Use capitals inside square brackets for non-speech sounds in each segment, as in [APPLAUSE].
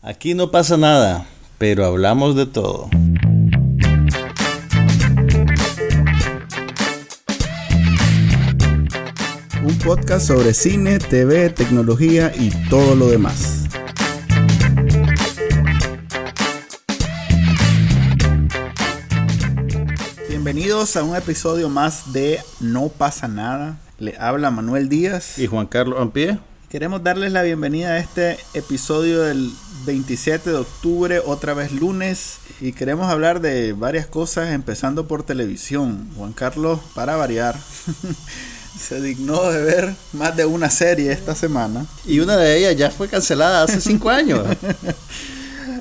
Aquí no pasa nada, pero hablamos de todo. Un podcast sobre cine, TV, tecnología y todo lo demás. Bienvenidos a un episodio más de No pasa nada. Le habla Manuel Díaz. Y Juan Carlos Ampie. Queremos darles la bienvenida a este episodio del 27 de octubre, otra vez lunes, y queremos hablar de varias cosas, empezando por televisión. Juan Carlos, para variar, [LAUGHS] se dignó de ver más de una serie esta semana. Y una de ellas ya fue cancelada hace cinco años. [LAUGHS]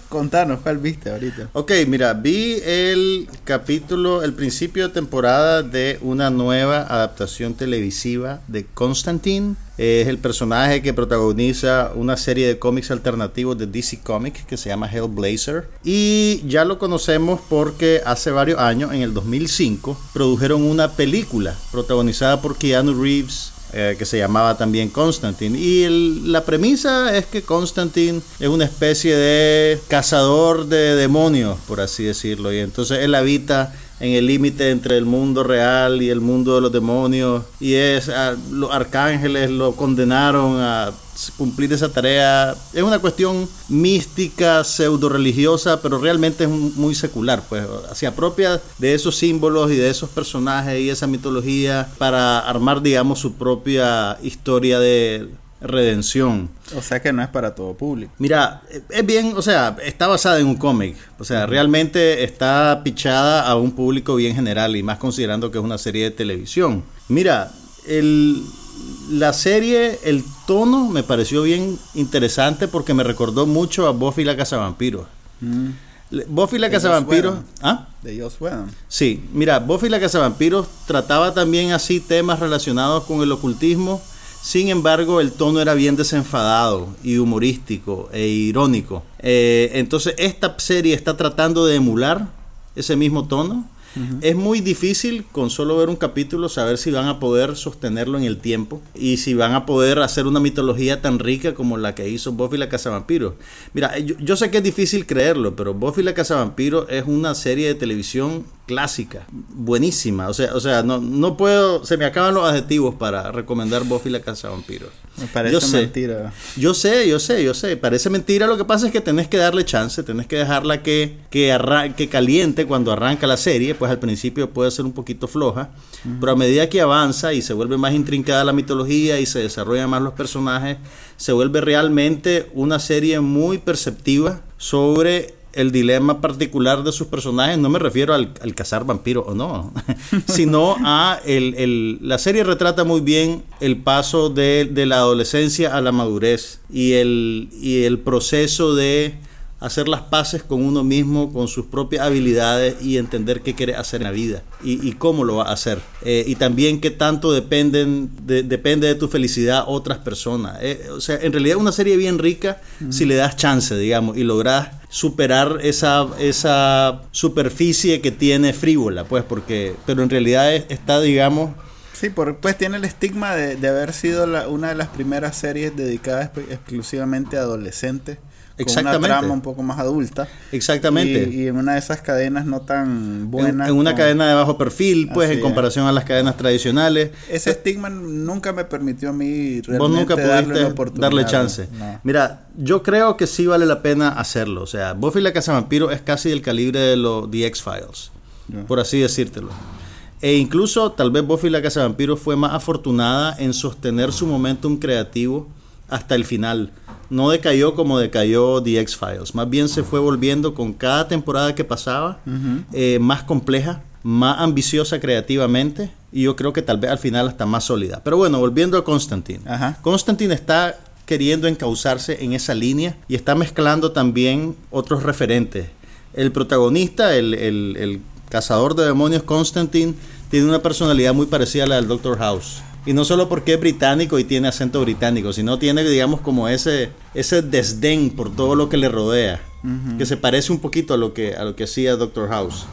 Contanos, ¿cuál viste ahorita? Ok, mira, vi el capítulo, el principio de temporada de una nueva adaptación televisiva de Constantine. Es el personaje que protagoniza una serie de cómics alternativos de DC Comics que se llama Hellblazer. Y ya lo conocemos porque hace varios años, en el 2005, produjeron una película protagonizada por Keanu Reeves eh, que se llamaba también Constantine. Y la premisa es que Constantine es una especie de cazador de demonios, por así decirlo. Y entonces él habita en el límite entre el mundo real y el mundo de los demonios. Y es los arcángeles lo condenaron a cumplir esa tarea. Es una cuestión mística, pseudo religiosa, pero realmente es muy secular, pues se apropia de esos símbolos y de esos personajes y esa mitología para armar, digamos, su propia historia de redención. O sea que no es para todo público. Mira, es bien, o sea, está basada en un cómic. O sea, realmente está pichada a un público bien general y más considerando que es una serie de televisión. Mira, el, la serie, el tono me pareció bien interesante porque me recordó mucho a Buffy la Cazavampiros. Mm. Buffy la Cazavampiros. ¿Ah? De Joss Sí, mira, Buffy la Cazavampiros trataba también así temas relacionados con el ocultismo. Sin embargo, el tono era bien desenfadado y humorístico e irónico. Eh, entonces, esta serie está tratando de emular ese mismo tono es muy difícil con solo ver un capítulo saber si van a poder sostenerlo en el tiempo y si van a poder hacer una mitología tan rica como la que hizo Buffy la Cazavampiros. Mira, yo, yo sé que es difícil creerlo, pero Buffy la Cazavampiros es una serie de televisión clásica, buenísima. O sea, o sea no, no puedo, se me acaban los adjetivos para recomendar Buffy la Casa Vampiros. Me parece yo sé, mentira. Yo sé, yo sé, yo sé. Parece mentira. Lo que pasa es que tenés que darle chance, tenés que dejarla que, que, que caliente cuando arranca la serie. Pues al principio puede ser un poquito floja, pero a medida que avanza y se vuelve más intrincada la mitología y se desarrollan más los personajes, se vuelve realmente una serie muy perceptiva sobre el dilema particular de sus personajes, no me refiero al, cazar vampiro o no, [LAUGHS] sino a el, la serie retrata muy bien el paso de, de, la adolescencia a la madurez y el, y el proceso de hacer las paces con uno mismo, con sus propias habilidades y entender qué quiere hacer en la vida y, cómo lo va a hacer. Eh, y también qué tanto dependen de, depende de tu felicidad otras personas. Eh, o sea, en realidad es una serie bien rica si le das chance, digamos, y logras superar esa, esa superficie que tiene frívola, pues, porque, pero en realidad está, digamos, Sí, pues tiene el estigma de, haber sido una de las primeras series dedicadas exclusivamente a adolescentes. Exactamente. una trama un poco más adulta. Exactamente. Y, en una de esas cadenas no tan buenas. En, una cadena de bajo perfil, pues, en comparación a las cadenas tradicionales. Ese estigma nunca me permitió a mí realmente Vos nunca pudiste darle, chance. Mira, yo creo que sí vale la pena hacerlo. O sea, Buffy la Casa Vampiro es casi del calibre de los The X-Files, por así decírtelo. E incluso tal vez Buffy la Casa Vampiro fue más afortunada en sostener su momentum creativo hasta el final no decayó como decayó The X-Files, más bien se fue volviendo con cada temporada que pasaba eh, más compleja, más ambiciosa creativamente y yo creo que tal vez al final hasta más sólida. Pero bueno, volviendo a Constantine. Constantine está queriendo encauzarse en esa línea y está mezclando también otros referentes. El protagonista, el, el cazador de demonios Constantine, tiene una personalidad muy parecida a la del Doctor House. Y no solo porque es británico y tiene acento británico, sino tiene, digamos, como ese, ese desdén por todo lo que le rodea, que se parece un poquito a lo que, a lo que hacía Doctor House.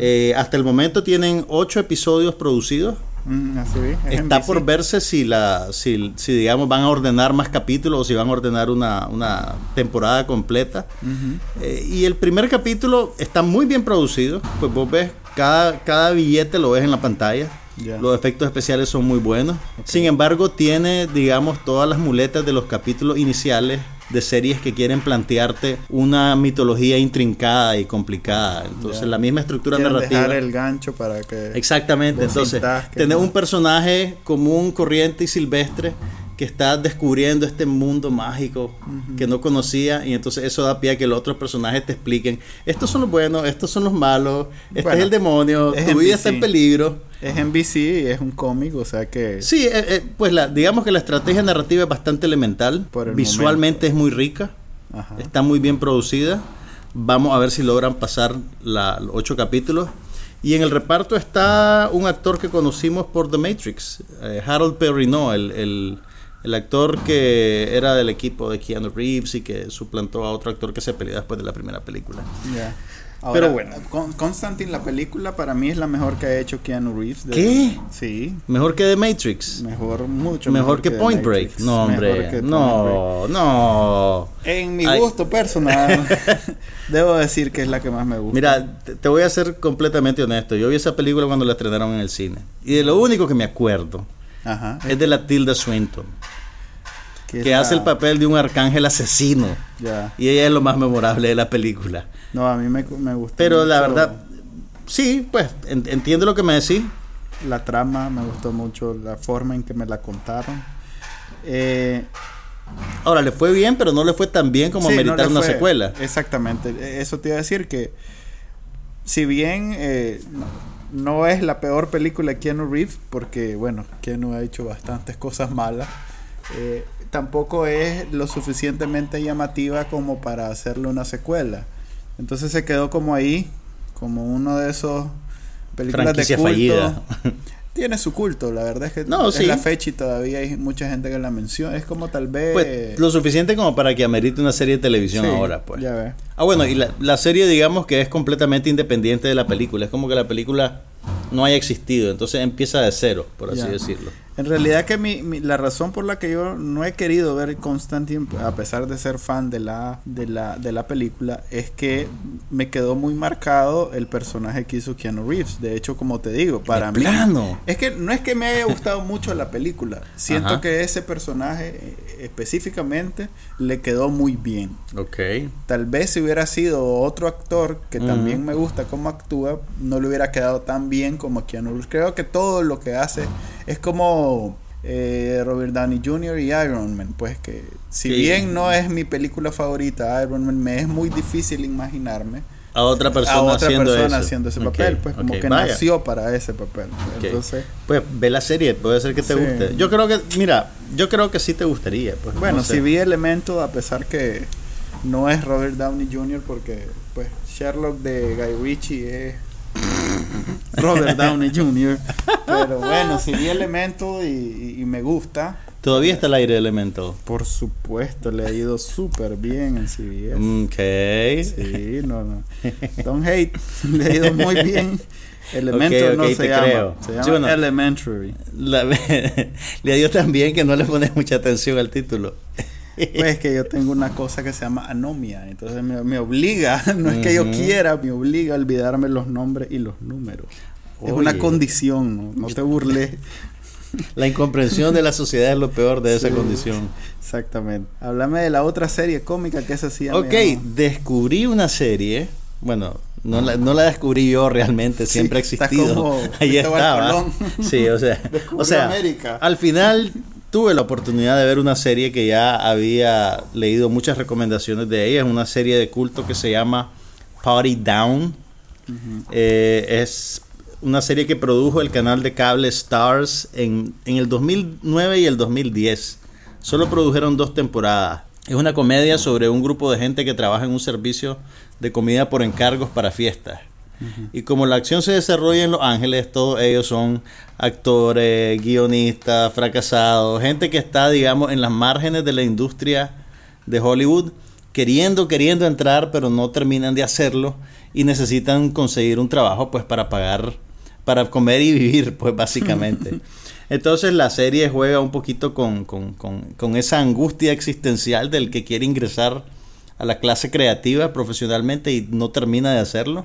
Eh, hasta el momento tienen ocho episodios producidos Mm, así es Está NBC. por verse si la, si, si digamos van a ordenar más capítulos o si van a ordenar una, una temporada completa. Ujú. Eh, y el primer capítulo está muy bien producido. Pues vos ves, cada, cada billete lo ves en la pantalla. Los efectos especiales son muy buenos. Sin embargo, tiene, digamos, todas las muletas de los capítulos iniciales de series que quieren plantearte una mitología intrincada y complicada. Entonces, la misma estructura Quieren narrativa. dejar el gancho para que... Exactamente, entonces tener no- un personaje común, corriente y silvestre que está descubriendo este mundo mágico que no conocía y entonces eso da pie a que los otros personajes te expliquen, estos son los buenos, estos son los malos, este Bueno, es el demonio, es tu vida está en peligro. Es NBC y es un cómic, o sea que... Sí, eh, eh, pues la, digamos que la estrategia narrativa es bastante elemental, el visualmente es muy rica, Ajá. está muy bien producida. Vamos a ver si logran pasar la, los ocho capítulos. Y en el reparto está un actor que conocimos por The Matrix, eh, Harold Perrineau, el, el, el actor que era del equipo de Keanu Reeves y que suplantó a otro actor que se peleó después de la primera película. Pero bueno. Con- Constantine, la película, para mí es la mejor que ha hecho Keanu Reeves. de- ¿Qué? Sí, Mejor que The Matrix. mejor, mucho Mejor, que, The Point. Break. No, Mejor hombre. que. No, no. En mi Ay. gusto personal, [LAUGHS] debo decir que es la que más me gusta. Mira, te, te voy a ser completamente honesto. Yo vi esa película cuando la estrenaron en el cine. Y de lo único que me acuerdo Ajá. es de la Tilda Swinton, que hace el papel de un arcángel asesino. Ya. Y ella es lo más memorable de la película. No, a mí me, me gusta. Pero la verdad, sí, pues en- entiendo lo que me decís. La trama me gustó mucho, la forma en que me la contaron. Eh, Ahora, le fue bien, pero no le fue tan bien como sí, meritar una fue- secuela. Exactamente. E- Eso te iba a decir que, si bien eh, no, no es la peor película de Keanu Reeves, porque, bueno, Keanu ha hecho bastantes cosas malas, eh, tampoco es lo suficientemente llamativa como para hacerle una secuela. Entonces se quedó como ahí, como uno de esos películas Franquicia de culto. fallida. [LAUGHS] Tiene su culto, la verdad es que No, es sí. la fecha y todavía hay mucha gente que la menciona. Es como tal vez... Pues lo suficiente como para que amerite una serie de televisión Sí, ahora, pues. Ya ves. Ah, bueno, y la, la serie, digamos que es completamente independiente de la película. Es como que la película no haya existido. Entonces empieza de cero, por así Ya. decirlo. En realidad que mi, mi- la razón por la que yo no he querido ver Constantine, a pesar de ser fan de la, de la, de la película, es que me quedó muy marcado el personaje que hizo Keanu Reeves. De hecho, como te digo, para mí... plano. Es que no es que me haya gustado mucho la película. Siento Ajá. que ese personaje eh, específicamente le quedó muy bien. Ok. Tal vez si hubiera sido otro actor que Ujú. también me gusta cómo actúa, no le hubiera quedado tan bien como Keanu Reeves. Creo que todo lo que hace es como eh, Robert Downey Jr. y Iron Man. Pues que si Sí. bien no es mi película favorita, Iron Man, me es muy difícil imaginarme A otra persona, a otra haciendo, persona eso. haciendo ese papel. Pues como que vaya. nació para ese papel. Entonces, Pues ve la serie, puede ser que te Sí. guste. Yo creo que, mira, yo creo que sí te gustaría. Pues, bueno, no sé. si vi elementos, a pesar que no es Robert Downey Jr., porque pues Sherlock de Guy Ritchie es Robert Downey Jr. Pero bueno, si vi elementos y, me gusta, Todavía está el aire de elemento. por supuesto, le ha ido súper bien en CBS. Ok. Sí, no, no. Don't hate, le ha ido muy bien. Ok, no se llama, creo. se llama Sí, bueno. Elementary. La- [LAUGHS] le dio tan bien que no le pones mucha atención al título. Pues que yo tengo una cosa que se llama anomia, entonces me, me obliga, [LAUGHS] no es que yo quiera, me obliga a olvidarme los nombres y los números. Es una condición, no, no te burles. [LAUGHS] La incomprensión de la sociedad es lo peor de esa Sí. condición. Exactamente. Háblame de la otra serie cómica que sí ya me Ok, descubrí una serie. Bueno, no la, no la descubrí yo realmente, Sí, siempre ha está existido. como [LAUGHS] Ahí estaba. Sí, o sea, o sea América. al final tuve la oportunidad de ver una serie que ya había leído muchas recomendaciones de ella. Es una serie de culto que se llama Party Down. Eh, es una serie que produjo el canal de cable Stars en, en el 2009 y el 2010. Solo produjeron dos temporadas. Es una comedia sobre un grupo de gente que trabaja en un servicio de comida por encargos para fiestas. Y como la acción se desarrolla en Los Ángeles, todos ellos son actores, guionistas, fracasados, gente que está, digamos, en las márgenes de la industria de Hollywood, queriendo, queriendo entrar, pero no terminan de hacerlo y necesitan conseguir un trabajo, pues, para pagar para comer y vivir, [LAUGHS] pues básicamente. [LAUGHS] Entonces la serie juega un poquito con, con, con, con, esa angustia existencial del que quiere ingresar a la clase creativa profesionalmente y no termina de hacerlo.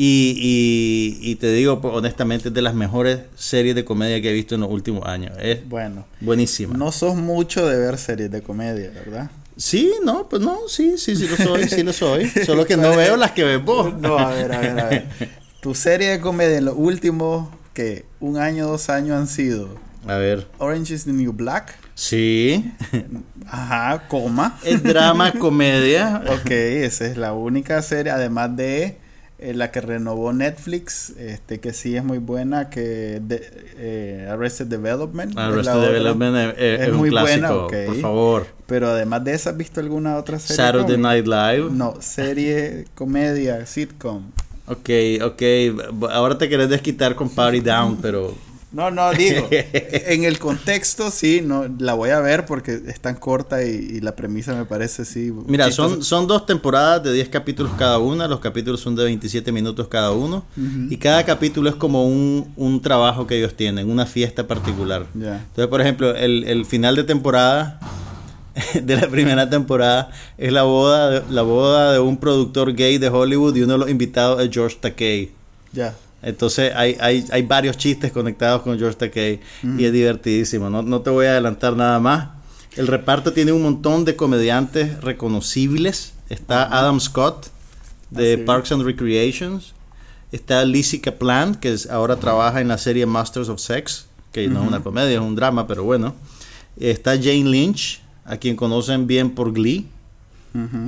Y, y, te digo pues, honestamente, es de las mejores series de comedia que he visto en los últimos años. Es bueno, buenísima. No sos mucho de ver series de comedia, ¿verdad? Sí, no, pues no, sí, sí, sí lo soy, sí lo soy. [LAUGHS] Solo que no veo las que ves vos. No, a ver, a ver, a ver. [LAUGHS] Tu serie de comedia en los últimos, que un año, dos años han sido. A ver. Orange is the New Black. Sí. [LAUGHS] Ajá, coma. Es drama, comedia. ok, esa es la única serie, además de eh, la que renovó Netflix, este que sí es muy buena, que de, eh, Arrested Development. Arrested Development es, muy buena, por favor. Pero además de esa, ¿has visto alguna otra serie? Saturday Night Live. No, serie, comedia, sitcom. Ok, ok. Ahora te querés desquitar con Party Down, pero no, no, digo, [LAUGHS] en el contexto sí, no la voy a ver porque es tan corta y, la premisa me parece sí. Mira, son, son dos temporadas de 10 capítulos cada una, los capítulos son de 27 minutos cada uno y cada capítulo es como un, un, trabajo que ellos tienen, una fiesta particular. Entonces, por ejemplo, el, el, final de temporada [LAUGHS] de la primera temporada es la boda, la boda de un productor gay de Hollywood y uno de los invitados es George Takei. Ya. Entonces hay, hay, hay varios chistes conectados con George Takei y es divertidísimo. No, no te voy a adelantar nada más. El reparto tiene un montón de comediantes reconocibles. Está Adam Scott de ah, Parks and Recreations. Está Lizzie Kaplan, que ahora trabaja en la serie Masters of Sex, que no es una comedia, es un drama, pero bueno. Está Jane Lynch, a quien conocen bien por Glee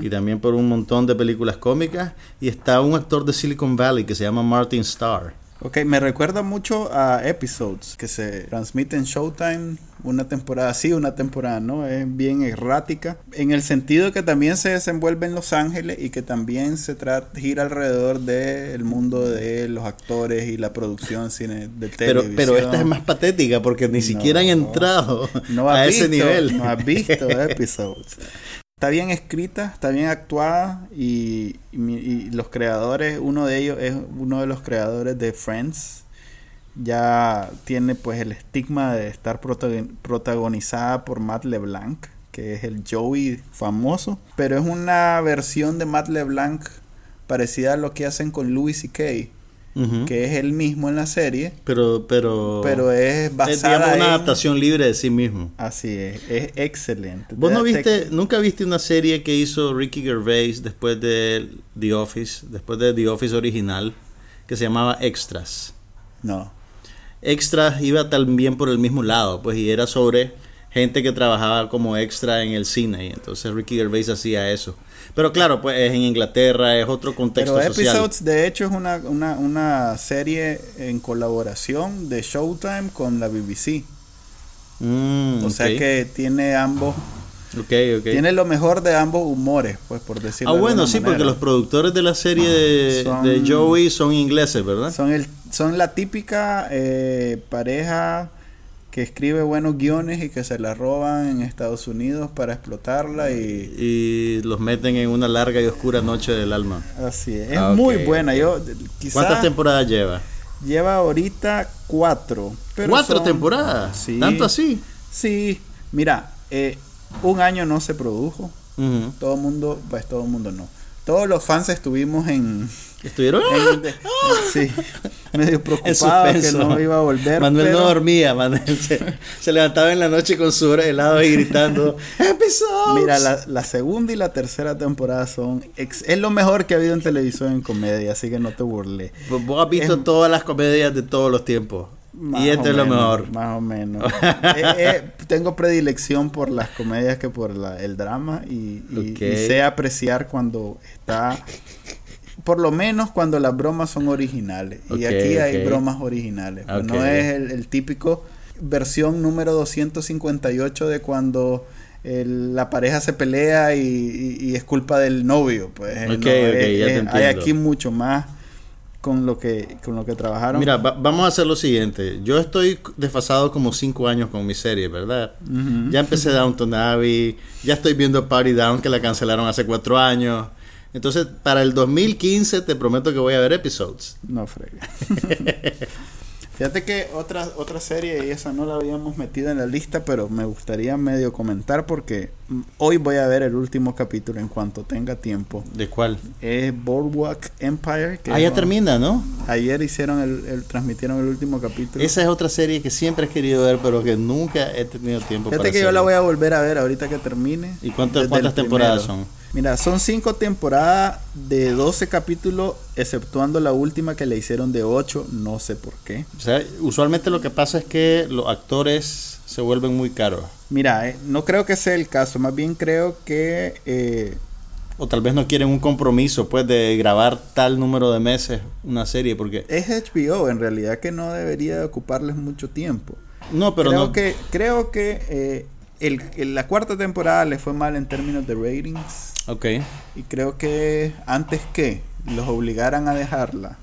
y también por un montón de películas cómicas. Y está un actor de Silicon Valley que se llama Martin Starr. Ok, me recuerda mucho a episodes que se transmiten en Showtime, una temporada sí, una temporada no, es bien errática, en el sentido que también se desenvuelve en Los Ángeles y que también se trata, gira alrededor del mundo de los actores y la producción cine de televisión. Pero, pero esta es más patética porque ni siquiera han entrado a ese nivel. No has visto [LAUGHS] episodes está bien escrita, está bien actuada y, los creadores, uno de ellos es uno de los creadores de Friends. Ya tiene pues el estigma de estar protagonizada por Matt LeBlanc, que es el Joey famoso, pero es una versión de Matt LeBlanc parecida a lo que hacen con Louis C.K que es el mismo en la serie. Pero, pero, pero es basada es, una adaptación libre de sí mismo. Así es, es excelente. ¿Vos no viste, nunca viste una serie que hizo Ricky Gervais después de The Office, después de The Office original, que se llamaba Extras? No. Extras iba también por el mismo lado, pues, y era sobre gente que trabajaba como extra en el cine, y entonces Ricky Gervais hacía eso. Pero claro, pues es en Inglaterra, es otro contexto Pero Episodes, de hecho, es una, una, una, serie en colaboración de Showtime con la BBC. Mm, o sea que tiene ambos... Okay, okay. Tiene lo mejor de ambos humores, pues por decirlo Ah, bueno, sí, porque los productores de la serie de, de, Joey son ingleses, ¿verdad? Son, el, son la típica eh, pareja que escribe buenos guiones y que se la roban en Estados Unidos para explotarla y... Y los meten en una larga y oscura noche del alma. Así es. Es ah, muy buena. Yo, ¿Cuántas temporadas lleva? Lleva ahorita cuatro. ¿Cuatro temporadas? Sí. ¿Tanto así? Sí. Mira, eh, un año no se produjo. Todo el mundo, pues todo el mundo no. Todos los fans estuvimos en Estuvieron sí, [LAUGHS] medio preocupados que no iba a volver. Manuel no dormía, Manuel se, levantaba en la noche con su helado y gritando [LAUGHS] ¡Episodios! Mira, la, segunda y la tercera temporada son es lo mejor que ha habido en televisión en comedia, así que no te burles. Vos has visto todas las comedias de todos los tiempos. y este es lo mejor. Más o menos. [LAUGHS] Eh, eh, tengo predilección por las comedias que por el drama y, y sé apreciar cuando está por lo menos cuando las bromas son originales. y aquí hay bromas originales. Pues no es el, típico versión número 258 de cuando la pareja se pelea y, es culpa del novio. Pues hay aquí mucho más con lo que con lo que trabajaron. Mira, vamos a hacer lo siguiente. Yo estoy desfasado como cinco años con mi serie, ¿verdad? Ya empecé [LAUGHS] Downton Abbey, ya estoy viendo Party Down que la cancelaron hace cuatro años. Entonces, para el 2015 te prometo que voy a ver episodes. No frega. [LAUGHS] Fíjate que otra, otra serie, y esa no la habíamos metido en la lista, pero me gustaría medio comentar porque hoy voy a ver el último capítulo en cuanto tenga tiempo. ¿De cuál? Es Boardwalk Empire. Que ah, ya termina, ¿no? Ayer hicieron el, el- transmitieron el último capítulo. Esa es otra serie que siempre he querido ver, pero que nunca he tenido tiempo Fíjate para que yo la voy a volver a ver ahorita que termine. ¿Y cuántas- Desde cuántas temporadas primero. son? Mira, son cinco temporadas de 12 capítulos, exceptuando la última que le hicieron de 8, no sé por qué. O sea, usualmente lo que pasa es que los actores se vuelven muy caros. Mira, eh, no creo que sea el caso, más bien creo que eh, O tal vez no quieren un compromiso, pues, de grabar tal número de meses una serie, porque... es HBO, en realidad que no debería ocuparles mucho tiempo. No, pero creo no... que creo que eh, el- el- la cuarta temporada le fue mal en términos de ratings Ok. y creo que antes que los obligaran a dejarla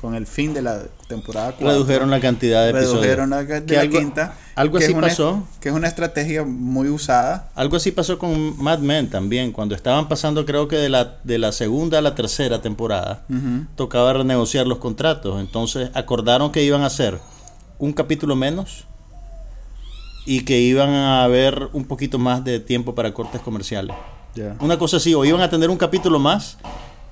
con el fin de la temporada 4, Redujeron la cantidad de episodios. redujeron la, de la algo- quinta. algo así una- pasó. Que es una estrategia muy usada. Algo así pasó con Mad Men también, cuando estaban pasando creo que de la, de la segunda a la tercera temporada, tocaba renegociar los contratos, entonces acordaron que iban a hacer un capítulo menos y que iban a haber un poquito más de tiempo para cortes comerciales. Una cosa así, o iban a tener un capítulo más,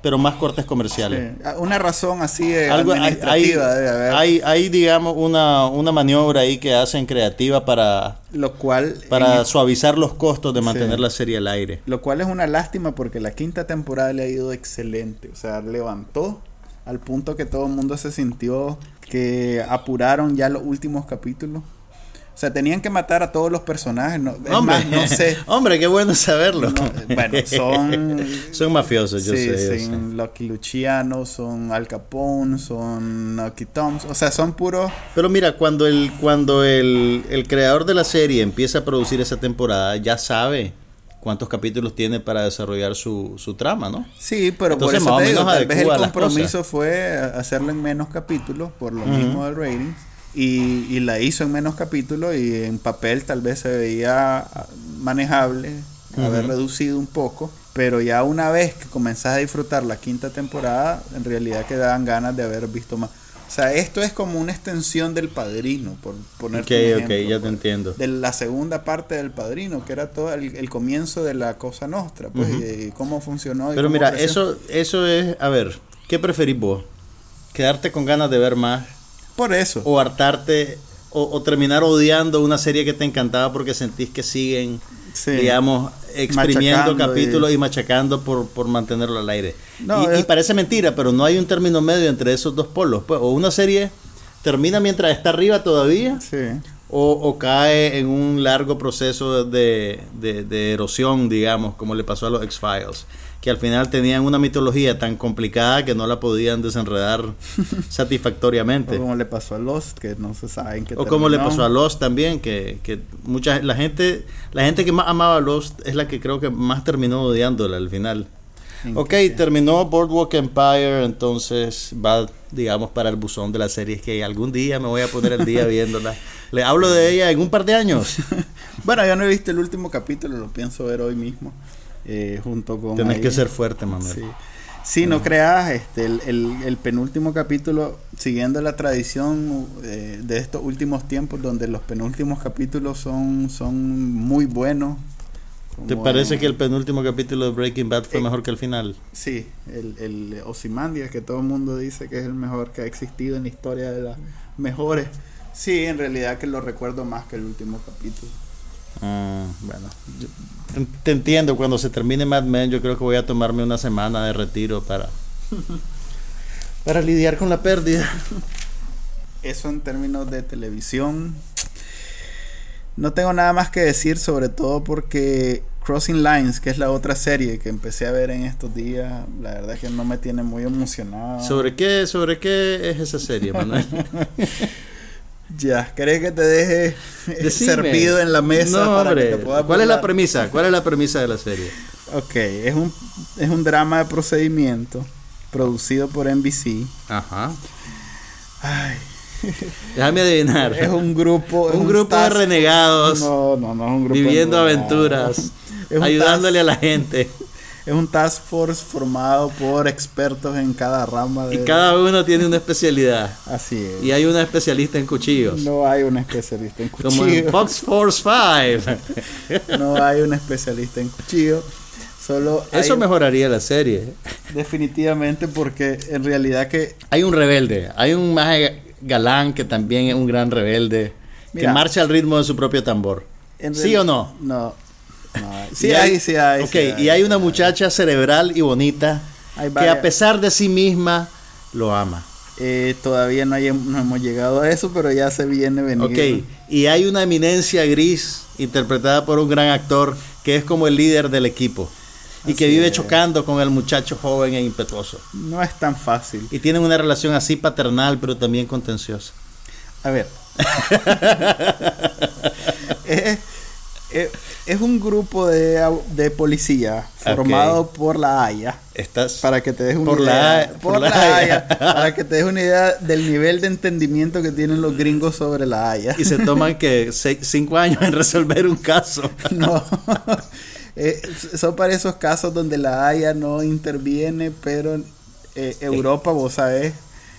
pero más cortes comerciales. Sí. Ah, Una razón así eh, Algo, hay, hay, administrativa debe haber. hay- hay, digamos, una, una maniobra ahí que hacen creativa para, lo cual para suavizar los costos de mantener Sí. la serie al aire. Lo cual es una lástima porque la quinta temporada le ha ido excelente. O sea, levantó al punto que todo el mundo se sintió que apuraron ya los últimos capítulos. O sea, tenían que matar a todos los personajes. No, Hombre, más, no sé. [LAUGHS] hombre, qué bueno saberlo. No, bueno, son. [LAUGHS] son mafiosos, yo sí, sé. yo son Lucky Luciano, son Al Capone, son Nucky Toms. O sea, son puros. Pero mira, cuando el cuando el, el creador de la serie empieza a producir esa temporada, ya sabe cuántos capítulos tiene para desarrollar su, su trama, ¿no? Sí, pero Entonces, por eso te digo, tal vez el compromiso fue hacerlo en menos capítulos, por lo mismo del rating. Y, y la hizo en menos capítulos y en papel tal vez se veía manejable, haber reducido un poco. Pero ya una vez que comenzás a disfrutar la quinta temporada, en realidad quedaban ganas de haber visto más. O sea, esto es como una extensión del padrino, por poner Ok, ok, ya te entiendo. de la segunda parte del padrino, que era todo el, el comienzo de la cosa nostra, pues, Ujú. y, y cómo funcionó. y Pero cómo mira, creció. eso, eso es, a ver, ¿qué preferís vos? ¿Quedarte con ganas de ver más Por eso. o hartarte o, o terminar odiando una serie que te encantaba porque sentís que siguen, Sí. digamos, exprimiendo Machacando capítulos y- y, machacando por, por mantenerlo al aire? No, y, parece mentira, pero no hay un término medio entre esos dos polos. Pues, o una serie termina mientras está arriba todavía, Sí. o, o cae en un largo proceso de, de- de erosión, digamos, como le pasó a los X-Files, que al final tenían una mitología tan complicada que no la podían desenredar [LAUGHS] satisfactoriamente. O como le pasó a Lost, que no se sabe en qué O como le terminó. pasó a Lost también, que, que mucha la gente, la gente que más amaba a Lost es la que creo que más terminó odiándola al final. Ok, terminó Boardwalk Empire, entonces va, digamos, para el buzón de la serie que algún día me voy a poner el día [LAUGHS] viéndola. Le hablo de ella en un par de años. [LAUGHS] Bueno, yo no he visto el último capítulo, lo pienso ver hoy mismo. Eh, junto con. Ahí- que ser fuerte, Manuel. Sí. Sí, no creas, este, el, el- el penúltimo capítulo, siguiendo la tradición eh, de estos últimos tiempos, donde los penúltimos capítulos son, son muy buenos. ¿Te parece en- que el penúltimo capítulo de Breaking Bad fue Eh, mejor que el final? Sí, el, el Ozymandias, que todo el mundo dice que es el mejor que ha existido en la historia de las mejores. Sí, en realidad que lo recuerdo más que el último capítulo. Ah, bueno, yo te entiendo. Cuando se termine Mad Men, yo creo que voy a tomarme una semana de retiro para [LAUGHS] para lidiar con la pérdida. Eso en términos de televisión. No tengo nada más que decir, sobre todo porque Crossing Lines, que es la otra serie que empecé a ver en estos días, la verdad es que no me tiene muy emocionado. ¿Sobre qué, sobre qué es esa serie, Manuel? [LAUGHS] Ya, ¿querés que te deje [LAUGHS] [LAUGHS] Decime. servido en la mesa No, para hombre. que te pueda ¿Cuál es la premisa? ¿Cuál es la premisa de la serie? Ok, es un, es un drama de procedimiento producido por NBC. Ajá. Ay, [LAUGHS] Déjame adivinar. es un grupo. es un grupo de renegados No, no, no es un grupo de viviendo aventuras, ayudándole a la gente. Es un task force formado por expertos en cada rama de... Y cada uno tiene una especialidad. Así es. Y hay una especialista en cuchillos. No hay un especialista en cuchillos. Como en Fox Force 5. [LAUGHS] no hay un especialista en cuchillos. Solo Eso hay- mejoraría la serie. Definitivamente porque en realidad que... Hay un rebelde. Hay un maje galán que también es un gran rebelde. Mira. que marcha al ritmo de su propio tambor. ¿Sí o no? No. No. Sí Y hay, sí hay. Ok, sí hay. y hay una muchacha cerebral y bonita Hay que a pesar de sí misma lo ama. Eh, todavía no, hay- no hemos llegado a eso, pero ya se viene venir. Ok, y hay una eminencia gris interpretada por un gran actor que es como el líder del equipo y que Así vive es. chocando con el muchacho joven e impetuoso. No es tan fácil. Y tienen una relación así paternal, pero también contenciosa. A ver. [LAUGHS] es, un grupo de, de policía formado por la Haya. Estás Para que te des una Por la idea. Por, por la, la Haya. Haya. [LAUGHS] Para que te des una idea del nivel de entendimiento que tienen los gringos sobre la Haya. y se toman que [LAUGHS] cinco años en resolver un caso. [LAUGHS] No. Eh, son para esos casos donde la Haya no interviene, pero eh, Europa, vos sabés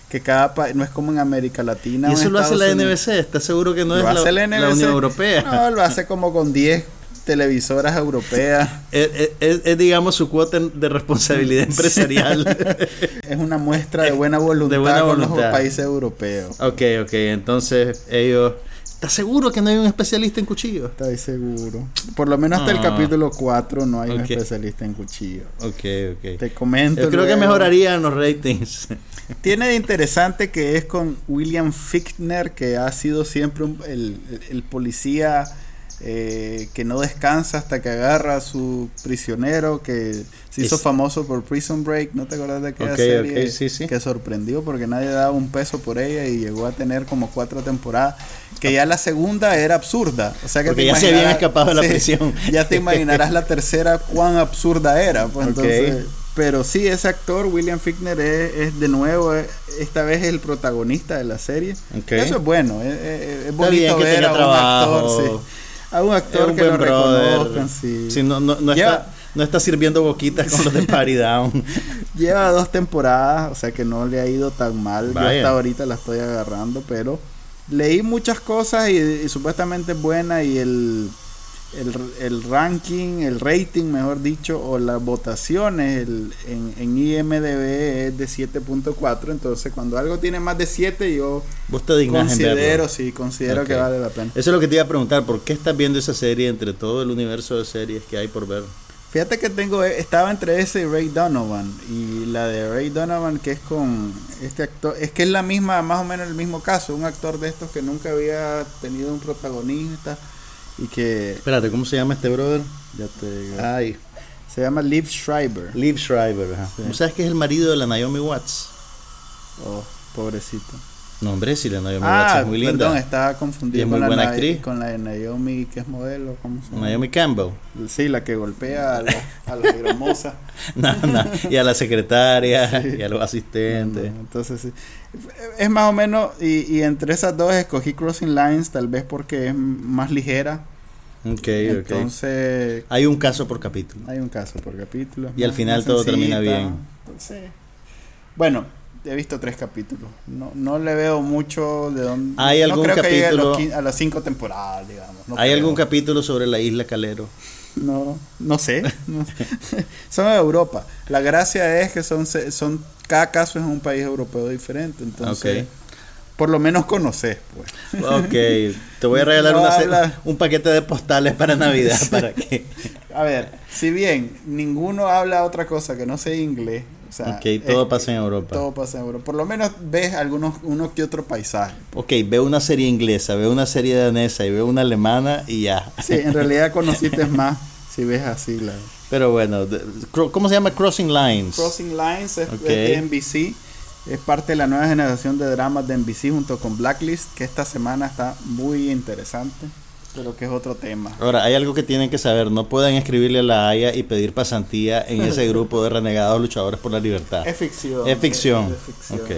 que cada país, no es como en América Latina. Y eso lo hace la. NBC. ¿Estás seguro que no Lo es la, hace la la NBC. Unión Europea? No, lo hace como con 10 televisoras europeas. [LAUGHS] Es, es- es- es, digamos, su cuota de responsabilidad empresarial. [LAUGHS] Es una muestra de buena voluntad, De buena con los países europeos. ok, ok. Entonces, ellos... ¿Estás seguro que no hay un especialista en cuchillos? Estoy seguro. Por lo menos hasta el Ah. capítulo 4 no hay un especialista en cuchillo. Ok, ok. Te comento. Yo creo que mejorarían los ratings. [LAUGHS] Tiene de interesante que es con William Fichtner, que ha sido siempre un- el, el policía eh, que no descansa hasta que agarra a su prisionero, que se hizo Es- famoso por Prison Break, ¿no te acuerdas de aquella serie? ok, sí, sí. Que sorprendió porque nadie daba un peso por ella y llegó a tener como cuatro temporadas, que ya la segunda era absurda. O sea que Porque te ya se habían escapado de la [LAUGHS] sí, prisión. Ya te imaginarás la tercera cuán absurda era. Pues entonces, pero sí, ese actor, William Fichtner, es, es de nuevo, es- esta vez es el protagonista de la serie. Eso es bueno, es, bien bonito ver a un trabajo. actor, sí. A un actor un que lo reconozcan, sí. Sí, no, no, no Lleva- está, no está sirviendo boquitas con los de Party Down. [LAUGHS] Lleva dos temporadas, o sea que no le ha ido tan mal. Yo hasta ahorita la estoy agarrando, pero leí muchas cosas y, y supuestamente es buena y el, el, el ranking, el rating, mejor dicho, o las votaciones el, en, en IMDB es de 7.4. Entonces, cuando algo tiene más de 7, yo Vos te considero, sí, considero Ok. que vale la pena. Eso es lo que te iba a preguntar. ¿Por qué estás viendo esa serie entre todo el universo de series que hay por ver? Fíjate que tengo, estaba entre ese y Ray Donovan. Y la de Ray Donovan, que es con este actor, es que es la misma, más o menos el mismo caso. Un actor de estos que nunca había tenido un protagonista y que Espérate, ¿cómo se llama este brother? ya te digo, Ay, se llama Liv Schreiber. Liv Schreiber. Ajá. Sí. ¿Tú sabes que es el marido de la Naomi Watts? Oh, pobrecito. No, hombre, sí, la Naomi Watts Ah, es muy linda. perdón, estaba confundido es con, la actriz. con la de Naomi, que es modelo, ¿cómo se llama? Naomi Campbell. Sí, la que golpea a la, a la hermosa. [LAUGHS] No, no. Y a la secretaria [LAUGHS] y a los asistentes. No, entonces sí. Es más o menos, y, y entre esas dos escogí Crossing Lines, tal vez porque es más ligera. Ok, ok. Entonces, Hay un caso por capítulo. hay un caso por capítulo. Y al final todo termina bien. Sí. Bueno, he visto tres capítulos. No, no le veo mucho de dónde. ¿Hay no algún creo que llegue a, los capítulo- quin- a las cinco temporadas, digamos. no ¿Hay creo. algún capítulo sobre la isla Calero? No, no sé. no. [LAUGHS] son de Europa. La gracia es que son, son cada caso es un país europeo diferente. Entonces, Ok. Por lo menos conoces, pues. Ok, te voy a regalar No una un paquete de postales para Navidad para que A ver, si bien ninguno habla otra cosa que no sea inglés, o sea, Ok, todo es- pasa en Europa. Todo pasa en Europa. Por lo menos ves algunos uno que otro paisaje. Ok, veo una serie inglesa, veo una serie danesa y veo una alemana y ya. Sí, en realidad [LAUGHS] conociste más si ves así la Pero bueno, ¿cómo se llama? Crossing Lines. Crossing Lines es, Ok. es de NBC. Es parte de la nueva generación de dramas de NBC junto con Blacklist, que esta semana está muy interesante, pero que es otro tema. Ahora, hay algo que tienen que saber, no pueden escribirle a la Haya y pedir pasantía en ese [LAUGHS] grupo de renegados luchadores por la libertad. Es ficción. Es ficción. es ficción. Ok,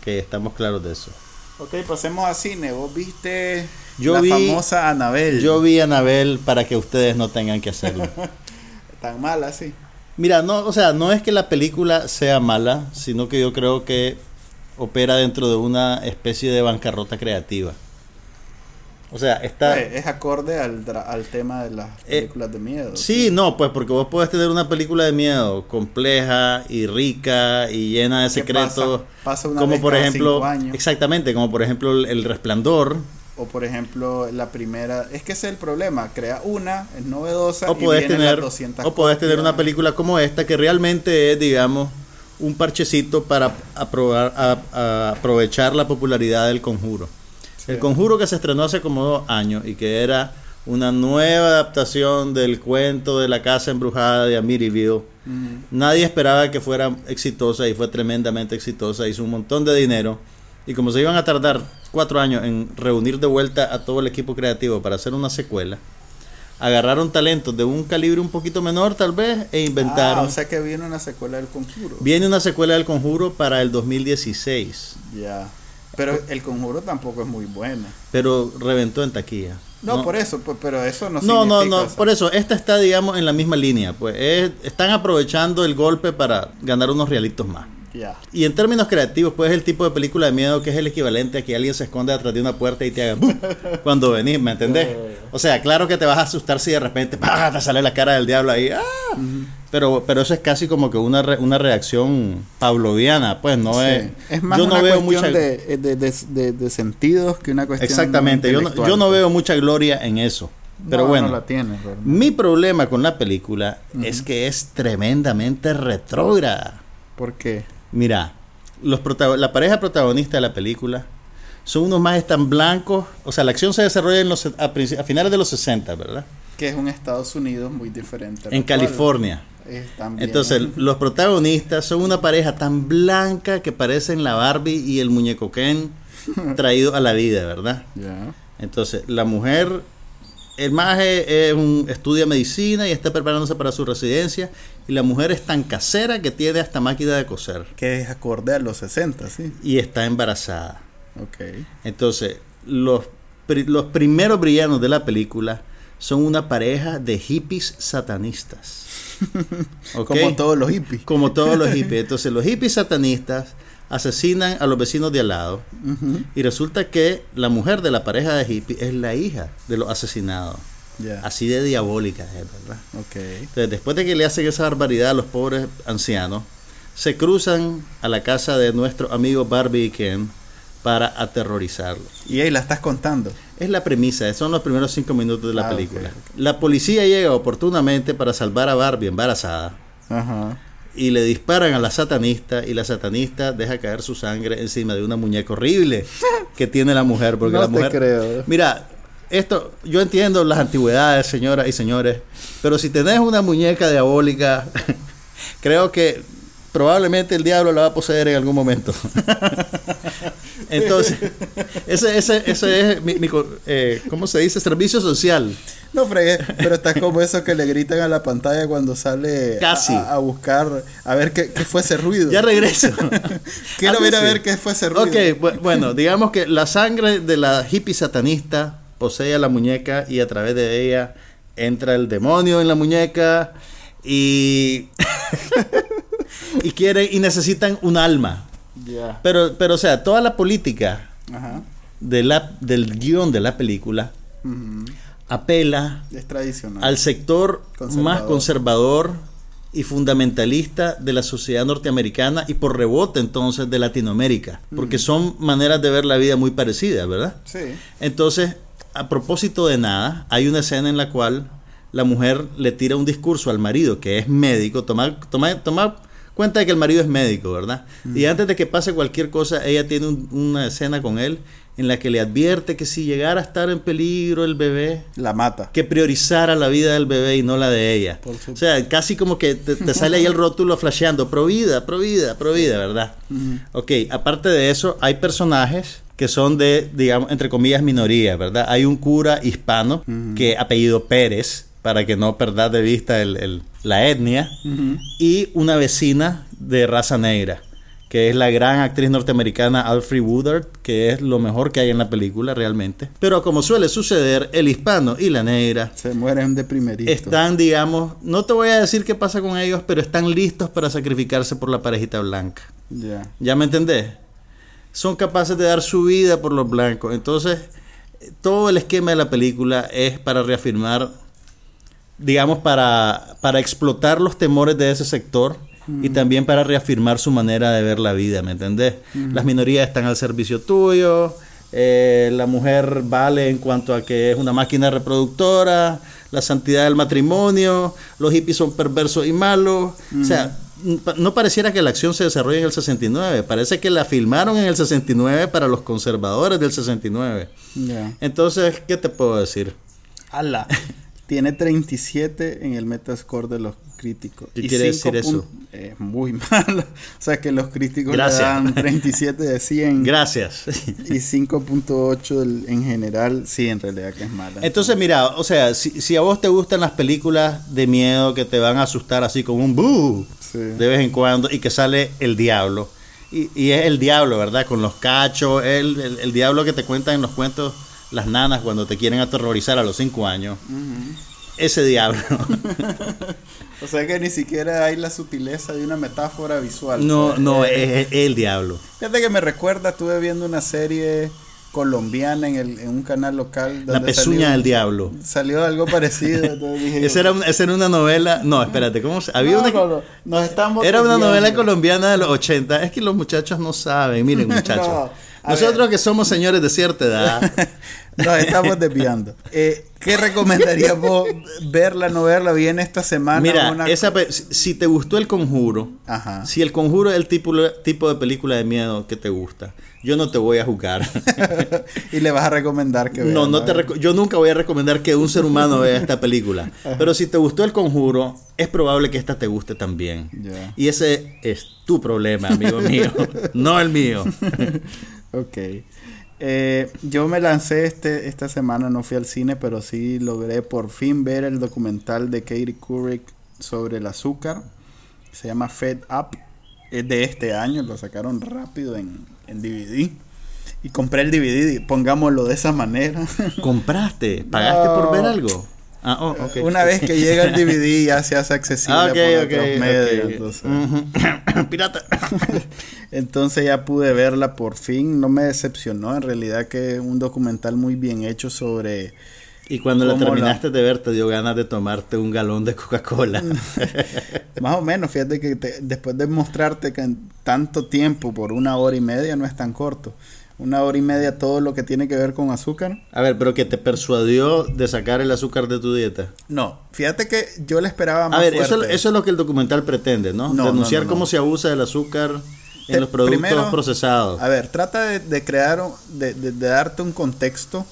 ok, estamos claros de eso. Ok, pasemos a cine. ¿Vos viste Yo la vi- famosa Anabel? Yo vi Anabel para que ustedes no tengan que hacerlo. [LAUGHS] Tan mala, sí. Mira, no, o sea, no es que la película sea mala, sino que yo creo que opera dentro de una especie de bancarrota creativa. O sea, está... Es acorde al, al tema de las Eh, películas de miedo. Sí, no, pues porque vos puedes tener una película de miedo compleja y rica y llena de secretos, pasa- pasa una como vez por cada ejemplo, cinco años. exactamente, como por ejemplo El Resplandor, O por ejemplo, la primera. Es que ese es el problema. Crea una, es novedosa. o y podés vienen las tener, 200 o podés tener una película como esta que realmente es, digamos, un parchecito para aprobar, a- a aprovechar la popularidad del Conjuro. Sí. El Conjuro que se estrenó hace como dos años y que era una nueva adaptación del cuento de la casa embrujada de Amityville. Nadie esperaba que fuera exitosa y fue tremendamente exitosa. Hizo un montón de dinero. Y como se iban a tardar cuatro años en reunir de vuelta a todo el equipo creativo para hacer una secuela, agarraron talentos de un calibre un poquito menor tal vez e inventaron. Ah, o sea que viene una secuela del conjuro. Viene una secuela del Conjuro para el 2016, Ya. Pero el conjuro tampoco es muy buena. pero reventó en taquilla. No, por eso, pues, pero eso no No, no, no, por eso, esta está, digamos, en la misma línea. Pues es- están aprovechando el golpe para ganar unos realitos más. Y en términos creativos, pues es el tipo de película de miedo que es el equivalente a que alguien se esconde atrás de una puerta y te haga ¡bum! [LAUGHS] cuando venís, ¿me entendés? O sea, claro que te vas a asustar si de repente ¡pah! te sale la cara del diablo ahí. ¡ah! Pero, pero eso es casi como que una, re- una reacción pavloviana, pues no Sí. es. Es más yo una no veo cuestión mucha. de, de, de- de- sentidos que una cuestión Exactamente, yo no, yo no pues. veo mucha gloria en eso. Pero No, bueno, No la tiene, realmente. mi problema con la película es que es tremendamente retrógrada. ¿Por qué? Mira, los la pareja protagonista de la película son unos más tan blancos. O sea, la acción se desarrolla en los, a, a finales de los 60, ¿verdad? Que es un Estados Unidos muy diferente. En. California. Es Entonces, los protagonistas son una pareja tan blanca que parecen la Barbie y el muñeco Ken [LAUGHS] traído a la vida, ¿verdad? Ya. Entonces, la mujer, el maje es un, estudia medicina y está preparándose para su residencia. Y la mujer es tan casera que tiene hasta máquina de coser. Que es acorde a los 60, sí. Y está embarazada. Ok. Entonces, los, los primeros brillanos de la película son una pareja de hippies satanistas. [LAUGHS] ¿Ok? Como todos los hippies. Como todos los hippies. [LAUGHS] Entonces, los hippies satanistas asesinan a los vecinos de al lado. Y resulta que la mujer de la pareja de hippies es la hija de los asesinados. Así de diabólica es, ¿verdad? Entonces, después de que le hacen esa barbaridad a los pobres ancianos, se cruzan a la casa de nuestro amigo Barbie y Ken para aterrorizarlos. Y ahí la estás contando. Es la premisa, son los primeros cinco minutos de la Ah, película. La policía llega oportunamente para salvar a Barbie embarazada Ajá. Y le disparan a la satanista y la satanista deja caer su sangre encima de una muñeca horrible que tiene la mujer. Porque No la te mujer, creo. Mira, esto, yo entiendo las antigüedades, señoras y señores, pero si tenés una muñeca diabólica, [LAUGHS] creo que probablemente el diablo la va a poseer en algún momento. [LAUGHS] Entonces, ese, ese, ese es mi, eh, ¿cómo se dice? Servicio social. No fregué, pero estás como eso que le gritan a la pantalla cuando sale a- Casi. A, a buscar, a ver qué, qué fue ese ruido. Ya regreso. [LAUGHS] Quiero Algo ver a ver qué fue ese ruido. Ok, bu- bueno, digamos que la sangre de la hippie satanista posee a la muñeca y a través de ella entra el demonio en la muñeca y [LAUGHS] y quieren y necesitan un alma. Pero pero o sea, toda la política Ajá. de la del guion de la película. Apela Es al sector Conservador. más conservador y fundamentalista de la sociedad norteamericana y por rebote entonces de Latinoamérica, porque son maneras de ver la vida muy parecidas, ¿verdad? Sí. Entonces, a propósito de nada, hay una escena en la cual la mujer le tira un discurso al marido, que es médico, toma, toma, toma cuenta de que el marido es médico, ¿verdad? Y antes de que pase cualquier cosa, ella tiene un- una escena con él en la que le advierte que si llegara a estar en peligro el bebé, La mata. que priorizara la vida del bebé y no la de ella. O sea, casi como que te, te sale ahí el [LAUGHS] rótulo flasheando, pro vida, pro vida, pro vida, ¿verdad? Ujú. Ok, aparte de eso, hay personajes que son de, digamos, entre comillas, minoría, ¿verdad? Hay un cura hispano Ujú. que apellido Pérez, para que no perdas de vista el- el- la etnia, y una vecina de raza negra, que es la gran actriz norteamericana Alfred Woodard, que es lo mejor que hay en la película realmente. Pero como suele suceder, el hispano y la negra Se mueren de primerito. están, digamos, no te voy a decir qué pasa con ellos, pero están listos para sacrificarse por la parejita blanca. Ya. ¿Ya me entendés? Son capaces de dar su vida por los blancos. Entonces, todo el esquema de la película es para reafirmar, digamos, para, para explotar los temores de ese sector y también para reafirmar su manera de ver la vida, ¿me entendés? Las minorías están al servicio tuyo, eh, la mujer vale en cuanto a que es una máquina reproductora, la santidad del matrimonio, los hippies son perversos y malos, o sea, no pareciera que la acción se desarrolle en el 69, parece que la filmaron en el 69 para los conservadores del 69. Ya. Entonces, ¿qué te puedo decir? ¡Hala! [LAUGHS] Tiene 37 en el Metascore de los críticos. ¿Qué Y quiere decir eso? Es muy [LAUGHS] malo. O sea que los críticos Gracias. le dan 37 de 100 [LAUGHS] Gracias. y 5.8 del- en general. Sí, en realidad que es mala. Entonces, mira, o sea, si, si a vos te gustan las películas de miedo que te van a asustar así con un boo Sí. de vez en cuando y que sale el diablo. Y, y es el diablo, ¿verdad? Con los cachos, el, el, el diablo que te cuentan en los cuentos las nanas cuando te quieren aterrorizar a los cinco años. Ese diablo. [LAUGHS] O sea que ni siquiera hay la sutileza de una metáfora visual. no, Pues, no, eh, es, es el diablo. Fíjate que me recuerda, estuve viendo una serie colombiana en, el, en un canal local. La donde pezuña salió- del diablo. Salió algo parecido. dije [LAUGHS] Esa era, esa era una novela. No, espérate, ¿cómo se.? Había no, una. no, no, nos estamos Era una novela colombiana de los 80. Es que los muchachos no saben. Miren, [LAUGHS] muchachos. No, a Nosotros ver. que somos señores de cierta edad. [LAUGHS] Nos estamos [LAUGHS] desviando. Eh, ¿Qué recomendarías vos verla, no verla? Viene esta semana. Mira, una- esa si te gustó el conjuro, Ajá. si el conjuro es el tipo, tipo de película de miedo que te gusta, yo no te voy a juzgar. [LAUGHS] y le vas a recomendar que vea, no, no te yo nunca voy a recomendar que un ser humano vea esta película. Pero si te gustó el conjuro, es probable que esta te guste también. Ya. Y ese es tu problema, amigo mío, no el mío. Ok. Eh, yo me lancé este, esta semana, no fui al cine, pero sí logré por fin ver el documental de Katie Couric sobre el azúcar. Se llama Fed Up. Es de este año, lo sacaron rápido en, en DVD. Y compré el DVD, pongámoslo de esa manera. ¿Compraste? ¿Pagaste por ver algo? Ah, oh. Una vez que llega el DVD ya se hace accesible Ah, ok, por otros medios. entonces-. [COUGHS] Pirata. [LAUGHS] Entonces ya pude verla por fin, no me decepcionó, en realidad que es un documental muy bien hecho sobre... Y cuando la ¿Cómo la- terminaste de ver, te dio ganas de tomarte un galón de Coca-Cola. [LAUGHS] Más o menos, fíjate que te- después de mostrarte que en tanto tiempo, por una hora y media, no es tan corto. Una hora y media todo lo que tiene que ver con azúcar. A ver, pero que te persuadió de sacar el azúcar de tu dieta. No, fíjate que yo le esperaba más A ver, eso, fuerte. eso es lo que el documental pretende, ¿no? No, Denunciar no, no, cómo se abusa del azúcar en Te- los productos primero- procesados. A ver, trata de, de crear, de, de- de darte un contexto,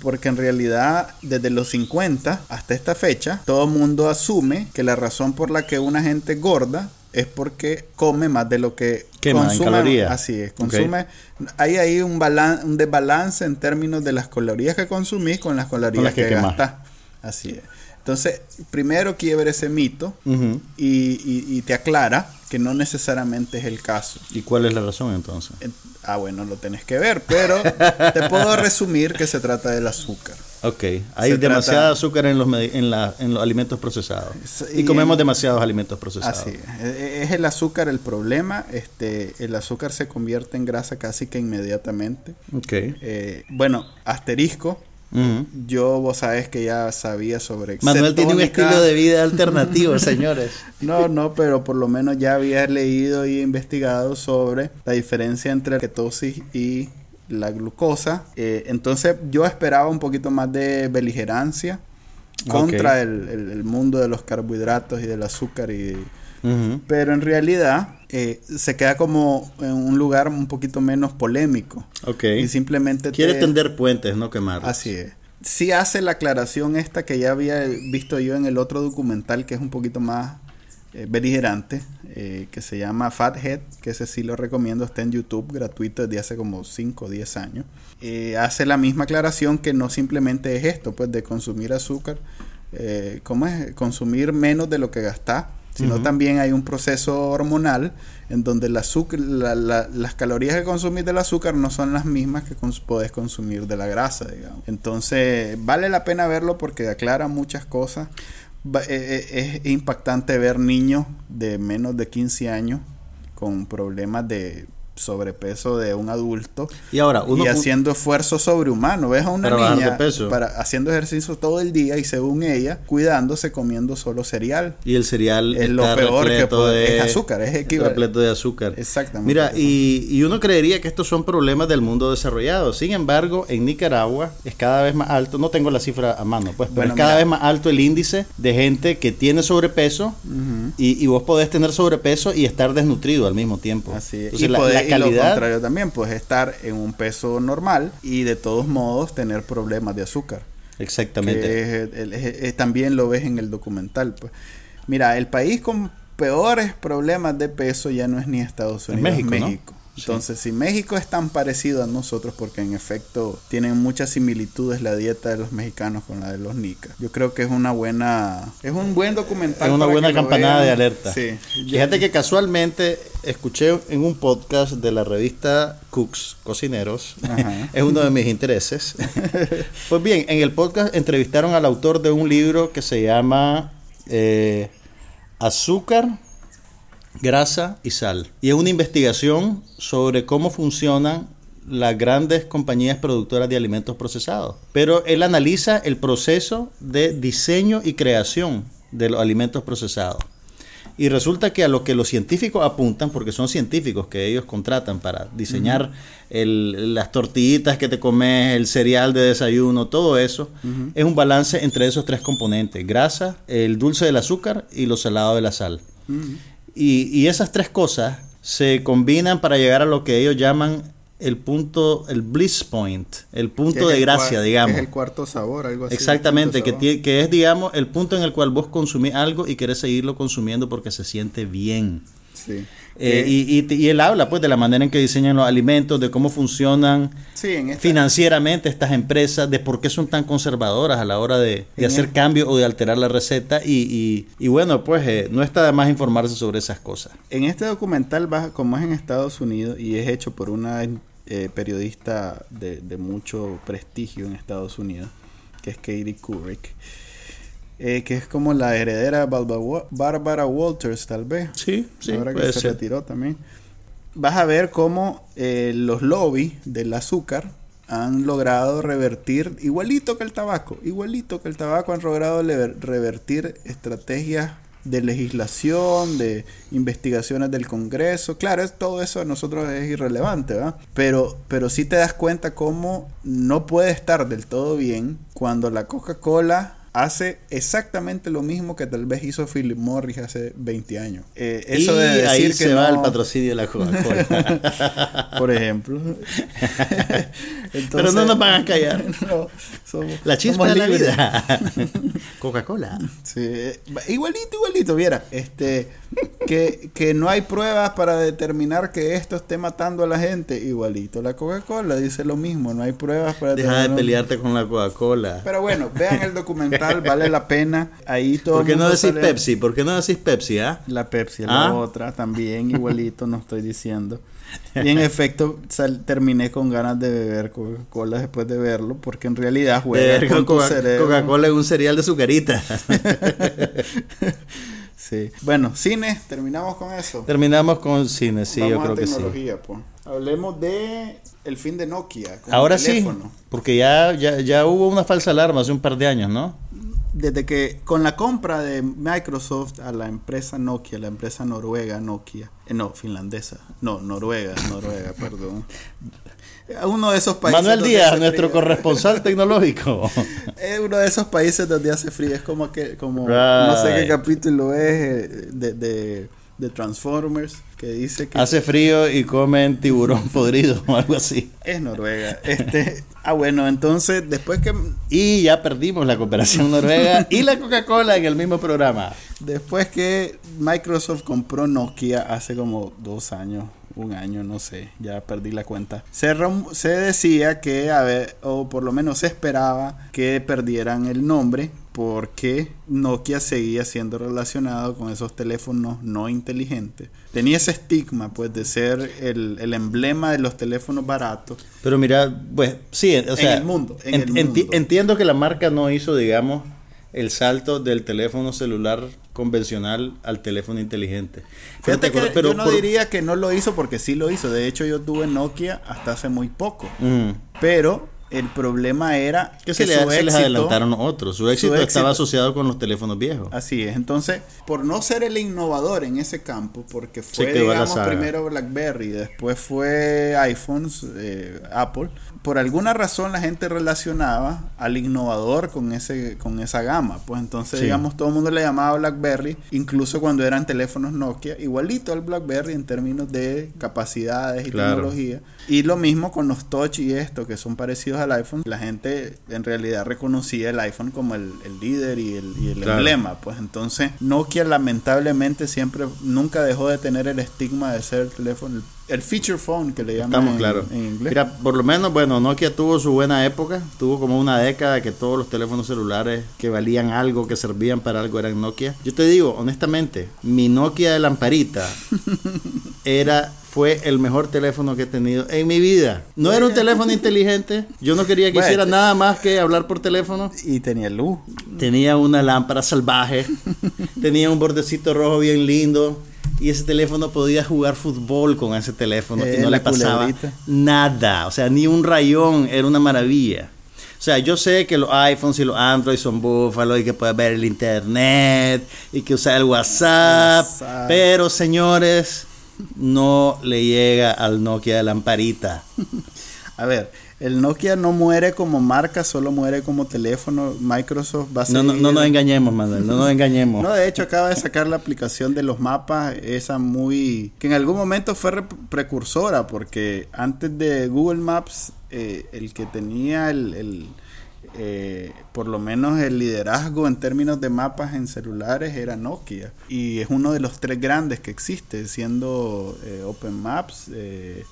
porque en realidad desde los 50 hasta esta fecha, todo el mundo asume que la razón por la que una gente gorda es porque come más de lo que Quema consume. calorías. Así es, consume. Hay ahí un, balan- un desbalance en términos de las calorías que consumís con las calorías Con las que que, gastás. Así es. Entonces, primero quiebre ese mito y, y- y te aclara que no necesariamente es el caso. ¿Y cuál es la razón entonces? En- Ah, bueno, lo tenés que ver, pero [LAUGHS] te puedo resumir que se trata del azúcar. Ok, hay demasiada trata- azúcar en los, en, la- en los alimentos procesados. Es- Y y comemos en- demasiados alimentos procesados. Así es. E- es el azúcar el problema. Este, el azúcar se convierte en grasa casi que inmediatamente. Ok. Eh, bueno, asterisco. Yo, vos sabés que ya sabía sobre Manuel tiene un estilo de vida [LAUGHS] alternativo, señores. No, no, pero por lo menos ya había leído y investigado sobre la diferencia entre la ketosis y la glucosa. Eh, entonces yo esperaba un poquito más de beligerancia contra el, el- el mundo de los carbohidratos y del azúcar. Y, pero en realidad eh, se queda como en un lugar un poquito menos polémico. Ok. Y simplemente Quiere te- tender puentes, no quemarlos. Así es. Sí hace la aclaración esta que ya había visto yo en el otro documental que es un poquito más beligerante, eh, que se llama Fathead, que ese sí lo recomiendo, está en YouTube gratuito desde hace como 5 o 10 años. Eh, hace la misma aclaración que no simplemente es esto, pues de consumir azúcar, eh, ¿cómo es? Consumir menos de lo que gastás sino también hay un proceso hormonal en donde el azúcar, las calorías que consumís del azúcar no son las mismas que podés consumir de la grasa, digamos. Entonces, vale la pena verlo porque aclara muchas cosas. Eh, eh, es impactante ver niños de menos de 15 años con problemas de sobrepeso de un adulto y ahora y haciendo esfuerzo sobrehumano. Ves a una niña para haciendo ejercicio todo el día y según ella cuidándose comiendo solo cereal. Y el cereal es lo peor que puede, es azúcar es equivalente. repleto de azúcar. Exactamente mira y, y, uno creería que estos son problemas del mundo desarrollado. Sin embargo en Nicaragua es cada vez más alto. No tengo la cifra a mano pues pero es cada vez más alto el índice de gente que tiene sobrepeso y, y, vos podés tener sobrepeso y estar desnutrido al mismo tiempo. Así es. y la, y lo contrario también, pues estar en un peso normal y de todos modos tener problemas de azúcar. Exactamente. también lo ves en el documental. Pues. Mira, el país con peores problemas de peso ya no es ni Estados Unidos, es México. Entonces, si México es tan parecido a nosotros, porque en efecto tienen muchas similitudes la dieta de los mexicanos con la de los nicas, yo creo que es una buena, es un buen documental. Es una buena campanada de alerta. Sí. Fíjate que casualmente escuché en un podcast de la revista Cooks, Cocineros, [LAUGHS] es uno de mis intereses. [LAUGHS] pues bien, en el podcast entrevistaron al autor de un libro que se llama eh, Azúcar grasa y sal. Y es una investigación sobre cómo funcionan las grandes compañías productoras de alimentos procesados. Pero él analiza el proceso de diseño y creación de los alimentos procesados. Y resulta que a lo que los científicos apuntan, porque son científicos que ellos contratan para diseñar las tortillitas que te comes, el cereal de desayuno, todo eso, es un balance entre esos tres componentes, grasa, el dulce del azúcar y lo salado de la sal. Y, esas tres cosas se combinan para llegar a lo que ellos llaman el punto, el bliss point, el punto de gracia, digamos. es el cuarto sabor, algo así. Exactamente, que, que, es, digamos, el punto en el cual vos consumís algo y querés seguirlo consumiendo porque se siente bien. Sí. Eh, y, y, él habla pues de la manera en que diseñan los alimentos, de cómo funcionan financieramente estas empresas, de por qué son tan conservadoras a la hora de, hacer cambios o de alterar la receta. Y, bueno, pues eh, no está de más informarse sobre esas cosas. En este documental, como es en Estados Unidos y es hecho por una eh, periodista de, de mucho prestigio en Estados Unidos, que es Katie Couric. Eh, que es como la heredera de Barbara Walters, tal vez. Sí, sí. Ahora que se retiró también. Vas a ver cómo eh, los lobbies del azúcar han logrado revertir, igualito que el tabaco, igualito que el tabaco, han logrado revertir estrategias de legislación, de investigaciones del Congreso. Claro, es, todo eso a nosotros es irrelevante, ¿verdad? Pero, pero sí te das cuenta cómo no puede estar del todo bien cuando la Coca-Cola hace exactamente lo mismo que tal vez hizo Philip Morris hace 20 años. Eh, eso de decir ahí que se va el patrocinio de la Coca-Cola. [LAUGHS] Por ejemplo. [LAUGHS] Pero no nos van a callar. [LAUGHS] la chispa de la vida. Coca-Cola. Sí, igualito, igualito, viera. Este, que, que no hay pruebas para determinar que esto esté matando a la gente. Igualito, la Coca-Cola dice lo mismo. No hay pruebas para Deja de pelearte con la Coca-Cola. Pero bueno, vean el documental, vale la pena. Ahí todo ¿Por qué no decís Pepsi? ¿Por qué no decís Pepsi, ah? La Pepsi, la ¿Ah? otra, también igualito, no estoy diciendo. Y en efecto terminé con ganas de beber Coca-Cola después de verlo, porque en realidad juega con Coca-Cola es un cereal de sucarita. [LAUGHS] sí. Bueno, cine, terminamos con eso. Terminamos con cine, sí, yo creo que sí. Hablemos de el fin de Nokia. Ahora sí, porque ya, ya, ya hubo una falsa alarma hace un par de años, ¿no? Desde que con la compra de Microsoft a la empresa Nokia, la empresa noruega Nokia, eh, no, finlandesa, no, noruega, noruega, perdón. Uno de esos países. Manuel Díaz, nuestro corresponsal [LAUGHS] tecnológico. Es uno de esos países donde hace frío, es como que, como, no sé qué capítulo es eh, de, de, de Transformers que dice que hace frío y comen tiburón [LAUGHS] podrido o algo así. Es Noruega. Este, ah bueno, entonces después que y ya perdimos la cooperación noruega y la Coca-Cola en el mismo programa. Después que Microsoft compró Nokia hace como dos años, un año, no sé, ya perdí la cuenta. Se, se decía que, a ver, o por lo menos se esperaba que perdieran el nombre porque Nokia seguía siendo relacionado con esos teléfonos no inteligentes. Tenía ese estigma, pues, de ser el, el emblema de los teléfonos baratos. Pero mira, pues, sí, o sea, en el mundo. En el mundo. entiendo que la marca no hizo, digamos, el salto del teléfono celular convencional al teléfono inteligente. Fíjate Pero que pero yo no por- diría que no lo hizo porque sí lo hizo. De hecho, yo tuve Nokia hasta hace muy poco. Mm. Pero el problema era que se, le- su se les adelantaron otros. Su éxito, éxito- estaba asociado con los teléfonos viejos. Así es. Entonces, por no ser el innovador en ese campo, porque fue, digamos, primero BlackBerry, después fue iPhones, eh, Apple, por alguna razón la gente relacionaba al innovador con ese con esa gama. Pues entonces, Sí. digamos, todo el mundo le llamaba BlackBerry, incluso cuando eran teléfonos Nokia, igualito al BlackBerry en términos de capacidades y Claro. tecnología. Y lo mismo con los touch y esto, que son parecidos al iPhone. La gente en realidad reconocía el iPhone como el, el líder y el, y el Claro. emblema. Pues entonces Nokia lamentablemente siempre, nunca dejó de tener el estigma de ser el teléfono, el, feature phone que le llaman Estamos en, claros. en inglés. Mira, por lo menos, bueno, Nokia tuvo su buena época. Tuvo como una década que todos los teléfonos celulares que valían algo, que servían para algo, eran Nokia. Yo te digo, honestamente, mi Nokia de lamparita [LAUGHS] era fue el mejor teléfono que he tenido en mi vida. No era un teléfono inteligente. Yo no quería que Bueno. hiciera nada más que hablar por teléfono. y tenía luz. Tenía una lámpara salvaje, tenía un bordecito rojo bien lindo y ese teléfono podía jugar fútbol con ese teléfono y Eh, no le pasaba culebrita. nada, o sea, ni un rayón, era una maravilla. O sea, yo sé que los iPhones y los Android son búfalos y que puedes ver el internet y que usar el WhatsApp, WhatsApp. pero señores, no le llega al Nokia de lamparita. A ver, el Nokia no muere como marca, solo muere como teléfono. Microsoft va a No, no, no nos engañemos, Manuel, no nos engañemos. No, de hecho acaba de sacar la aplicación de los mapas, esa muy... que en algún momento fue re- precursora, porque antes de Google Maps, eh, el que tenía el... el, eh, por lo menos el liderazgo en términos de mapas en celulares era Nokia y es uno de los tres grandes que existe siendo eh, Open Maps eh,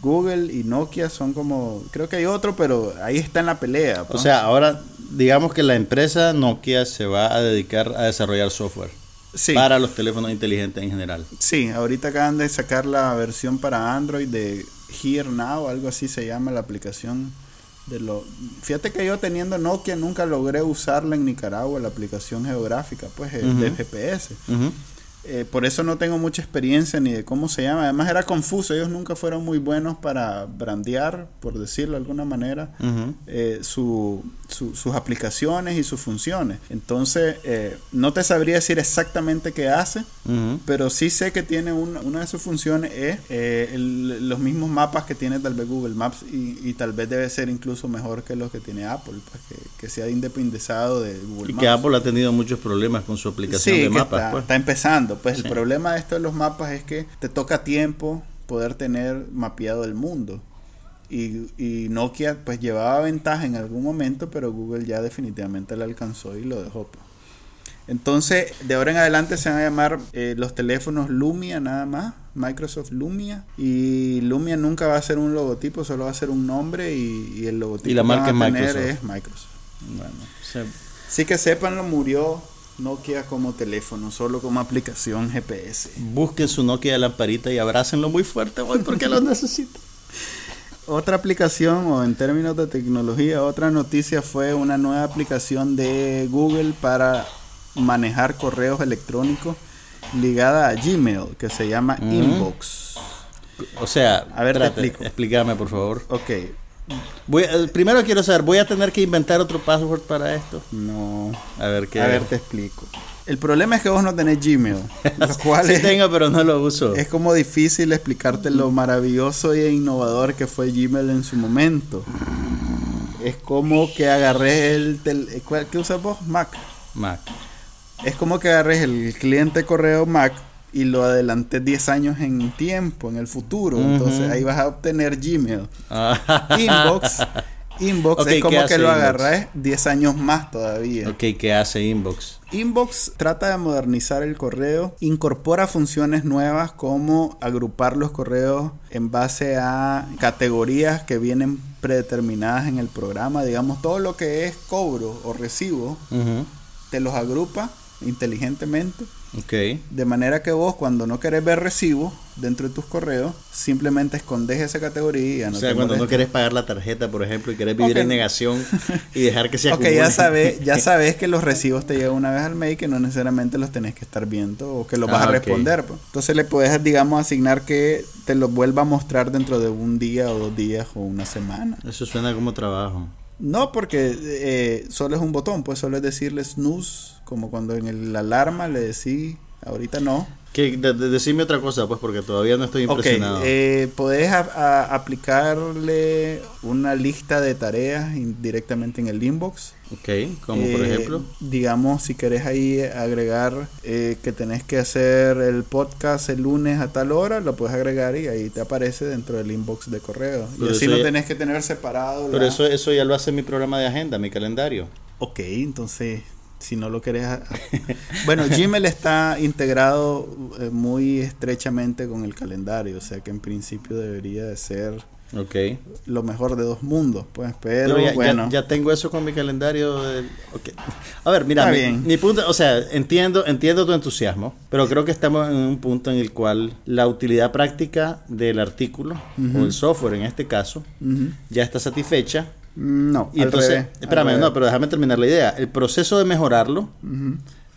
Google y Nokia son como creo que hay otro pero ahí está en la pelea O pues. sea, ahora digamos que la empresa Nokia se va a dedicar a desarrollar software Sí. para los teléfonos inteligentes en general. Sí, ahorita acaban de sacar la versión para Android de Here Now, algo así se llama la aplicación de lo. Fíjate que yo teniendo Nokia nunca logré usarla en Nicaragua, la aplicación geográfica, pues eh, de Ujú. GPS. Eh, por eso no tengo mucha experiencia ni de cómo se llama. Además era confuso, ellos nunca fueron muy buenos para brandear, por decirlo de alguna manera, eh, su- su- sus aplicaciones y sus funciones. Entonces, eh, no te sabría decir exactamente qué hace, pero sí sé que tiene una, una de sus funciones es eh, el- los mismos mapas que tiene tal vez Google Maps y, y tal vez debe ser incluso mejor que los que tiene Apple, pues que, que se ha independizado de Google Y Maps. que Apple ha tenido muchos problemas con su aplicación Sí, de que mapas. está, pues. está empezando. Pues Sí. el problema de esto de los mapas es que te toca tiempo poder tener mapeado el mundo. Y, y Nokia pues llevaba ventaja en algún momento, pero Google ya definitivamente le alcanzó y lo dejó. pues. Entonces, de ahora en adelante se van a llamar eh, los teléfonos Lumia nada más, Microsoft Lumia. Y Lumia nunca va a ser un logotipo, solo va a ser un nombre y, y el logotipo Y la que marca van a es tener Microsoft. es Microsoft. Bueno. Sí que sepanlo, murió Nokia como teléfono, solo como aplicación GPS. busquen su Nokia de lamparita y abrácenlo muy fuerte hoy porque lo [LAUGHS] necesitan. Otra aplicación, o en términos de tecnología, otra noticia fue una nueva aplicación de Google para manejar correos electrónicos ligada a Gmail, que se llama Mm. Inbox. O sea, A ver, te explícame por favor. Ok, Voy, eh, primero quiero saber, ¿voy a tener que inventar otro password para esto? no. A ver qué. A ver, te explico. El problema es que vos no tenés Gmail, [LAUGHS] lo cual sí es, tengo, pero no lo uso. es como difícil explicarte lo maravilloso e innovador que fue Gmail en su momento. Es como que agarré el... tel- ¿cuál- ¿Qué usas vos? Mac. Mac. Es como que agarres el cliente correo Mac y lo adelantes 10 años en tiempo, en el futuro. Entonces ahí vas a obtener Gmail. Ah. Inbox. Inbox es ¿qué como que lo agarras 10 años más todavía. ok, ¿qué hace Inbox? Inbox trata de modernizar el correo, incorpora funciones nuevas como agrupar los correos en base a categorías que vienen predeterminadas en el programa, digamos todo lo que es cobro o recibo te los agrupa inteligentemente. Ok. De manera que vos cuando no querés ver recibo dentro de tus correos, simplemente escondes esa categoría. No o sea, cuando no querés pagar la tarjeta, por ejemplo, y querés vivir en negación [LAUGHS] y dejar que se acumule. Ok, ya sabes, ya [LAUGHS] sabes que los recibos te llegan una vez al mail que no necesariamente los tenés que estar viendo o que los vas a ah, responder. Pues. Entonces le puedes, digamos, asignar que te los vuelva a mostrar dentro de un día o dos días o una semana. Eso suena como trabajo. No, porque eh, solo es un botón, pues solo es decirle snooze, como cuando en el alarma le decís, ahorita no. Que, decime otra cosa, pues, porque todavía no estoy impresionado. Okay, eh, podés aplicarle una lista de tareas directamente en el inbox. Ok, como por eh, ejemplo. Digamos, si querés ahí agregar eh, que tenés que hacer el podcast el lunes a tal hora, lo puedes agregar y ahí te aparece dentro del inbox de correo. y así no tenés que tener separado. Pero eso, eso ya lo hace mi programa de agenda, mi calendario. Ok, entonces si no lo querés. bueno, Gmail está integrado eh, muy estrechamente con el calendario, o sea que en principio debería de ser okay. lo mejor de dos mundos, pues, pero, ya, bueno. Ya, tengo eso con mi calendario. Okay. A ver, mira, mi, punto, o sea, entiendo, entiendo tu entusiasmo, pero creo que estamos en un punto en el cual la utilidad práctica del artículo, o el software en este caso, ya está satisfecha no, y entonces, espérame, no, pero déjame terminar la idea. El proceso de mejorarlo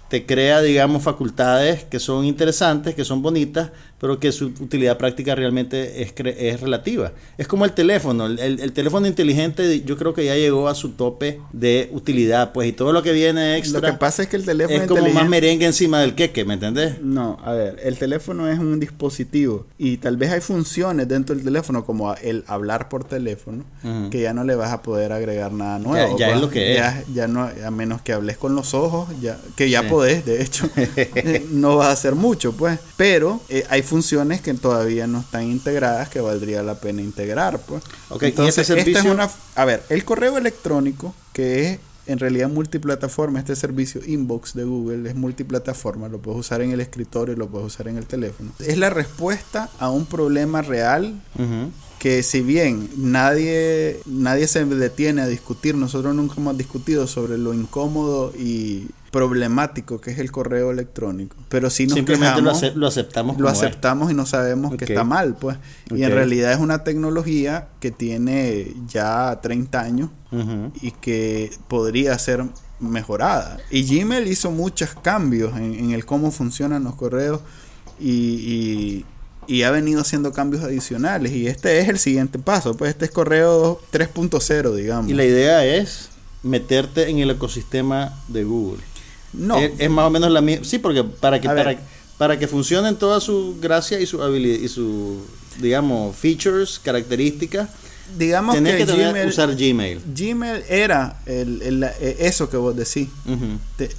te crea, digamos, facultades que son interesantes, que son bonitas, pero que su utilidad práctica realmente es, es relativa. Es como el teléfono, el, teléfono inteligente yo creo que ya llegó a su tope de utilidad, pues, y todo lo que viene extra... Lo que pasa es que el teléfono es como más merengue encima del queque, ¿me entendés? No, a ver, el teléfono es un dispositivo y tal vez hay funciones dentro del teléfono como el hablar por teléfono que ya no le vas a poder agregar nada nuevo. Ya, es lo que ya, es. Ya no, a menos que hables con los ojos, ya que ya podés, de hecho, [LAUGHS] no vas a hacer mucho, pues. Pero eh, hay funciones que todavía no están integradas que valdría la pena integrar, pues. Entonces, esta es una... A ver, el correo electrónico, que es en realidad multiplataforma, este servicio inbox de Google es multiplataforma, lo puedes usar en el escritorio, lo puedes usar en el teléfono. Es la respuesta a un problema real que si bien nadie, nadie se detiene a discutir, nosotros nunca hemos discutido sobre lo incómodo y problemático que es el correo electrónico. Pero si nos Simplemente lo, aceptamos. Lo aceptamos y no sabemos que está mal, pues. Y en realidad es una tecnología que tiene ya 30 años y que podría ser mejorada. Y Gmail hizo muchos cambios en, el cómo funcionan los correos y, y, ha venido haciendo cambios adicionales. Y este es el siguiente paso, pues este es correo 3.0, digamos. Y la idea es meterte en el ecosistema de Google. No. Es, más o menos la misma. Sí, porque para que, para, para, que funcionen toda su gracia y su habilidad y su, digamos, features, características, digamos que, que usar Gmail. Gmail era el, e, eso que vos decís.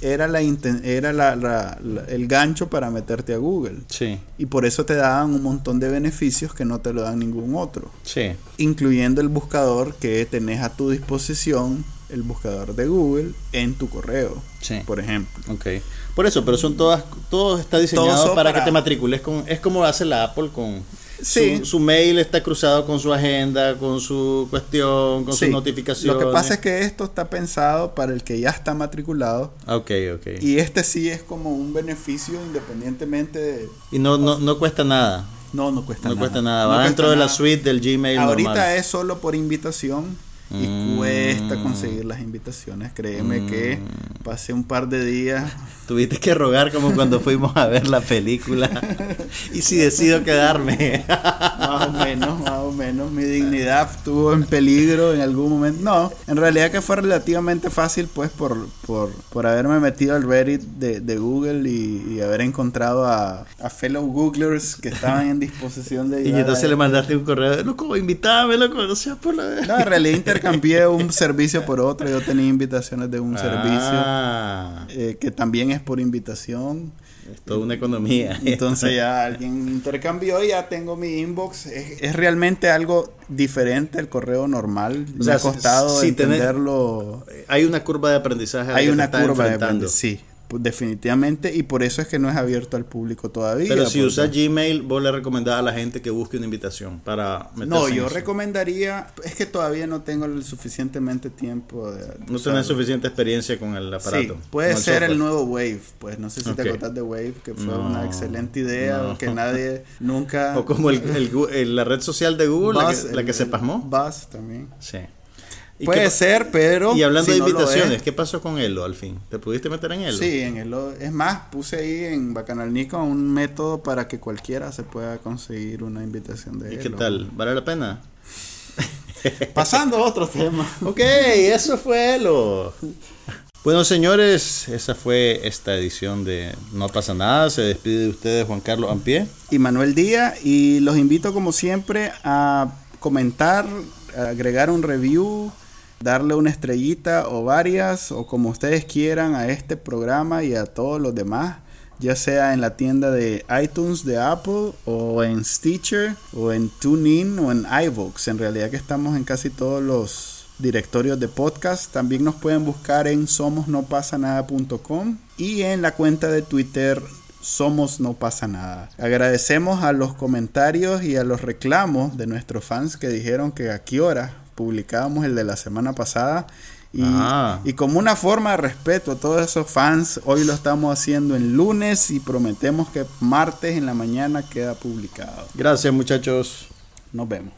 era la, era la, el gancho para meterte a Google. Sí. Y por eso te daban un montón de beneficios que no te lo dan ningún otro. Sí. Incluyendo el buscador que tenés a tu disposición el buscador de Google en tu correo, por ejemplo. Ok. Por eso, pero son todas, todo está diseñado para, que te matricules con, es como hace la Apple con su, mail está cruzado con su agenda, con su cuestión, con sus notificaciones. Lo que pasa es que esto está pensado para el que ya está matriculado. Ok, ok. Y este sí es como un beneficio independientemente de... Y no, no, no cuesta nada. No, no cuesta nada. No cuesta nada. Va dentro de la suite del Gmail. Ahorita es solo por invitación y mm. cuesta conseguir las invitaciones. Créeme que mm. pasé un par de días. [LAUGHS] Tuviste que rogar como cuando fuimos a ver la película. [LAUGHS] y si decido quedarme. [LAUGHS] más o menos, más o menos. Mi dignidad estuvo en peligro en algún momento. No, en realidad que fue relativamente fácil, pues, por, por, por haberme metido al Reddit de, de Google y, haber encontrado a, a, fellow Googlers que estaban en disposición de. y entonces le mandaste un correo, loco, invítame, loco, no sea por la. No, en realidad cambié un servicio por otro. Yo tenía invitaciones de un ah. servicio eh, que también es por invitación. Es toda una economía. Entonces ya [LAUGHS] alguien intercambió y ya tengo mi inbox. Es, realmente algo diferente al correo normal. Me ha costado entenderlo. hay una curva de aprendizaje. Hay una curva de aprendizaje, sí. Definitivamente, y por eso es que no es abierto al público todavía. Pero si porque- usas Gmail, vos le recomendás a la gente que busque una invitación para meterse No, yo eso. recomendaría, es que todavía no tengo el suficientemente tiempo de... No tenés suficiente experiencia con el aparato. Sí, puede ser el nuevo Wave, pues no sé si te acordás de Wave, que fue No, una excelente idea, no. que nadie [LAUGHS] nunca... O como el, [LAUGHS] el la red social de Google, la que, la el- que se pasmó. Buzz también. Sí. ¿Y Puede ser, pero... Y hablando si de no invitaciones, es- ¿qué pasó con Elo al fin? ¿Te pudiste meter en Elo? Sí, en el, es más, puse ahí en Bacanal Nico un método para que cualquiera se pueda conseguir una invitación de ¿Y él. qué tal? ¿Vale la pena? [LAUGHS] Pasando a otro tema. Ok, eso fue Elo. Bueno, señores, esa fue esta edición de No pasa nada. Se despide de ustedes Juan Carlos Ampie. y Manuel Díaz y los invito como siempre a comentar, a agregar un review, darle una estrellita o varias o como ustedes quieran a este programa y a todos los demás, ya sea en la tienda de iTunes de Apple o en Stitcher o en TuneIn o en iVoox. En realidad que estamos en casi todos los directorios de podcast. También nos pueden buscar en somosnopasanada.com y en la cuenta de Twitter somos no. Agradecemos a los comentarios y a los reclamos de nuestros fans que dijeron que a qué hora publicábamos el de la semana pasada. Y, Ah. y como una forma de respeto a todos esos fans, hoy lo estamos haciendo en lunes y prometemos que martes en la mañana queda publicado. Gracias, muchachos. Nos vemos.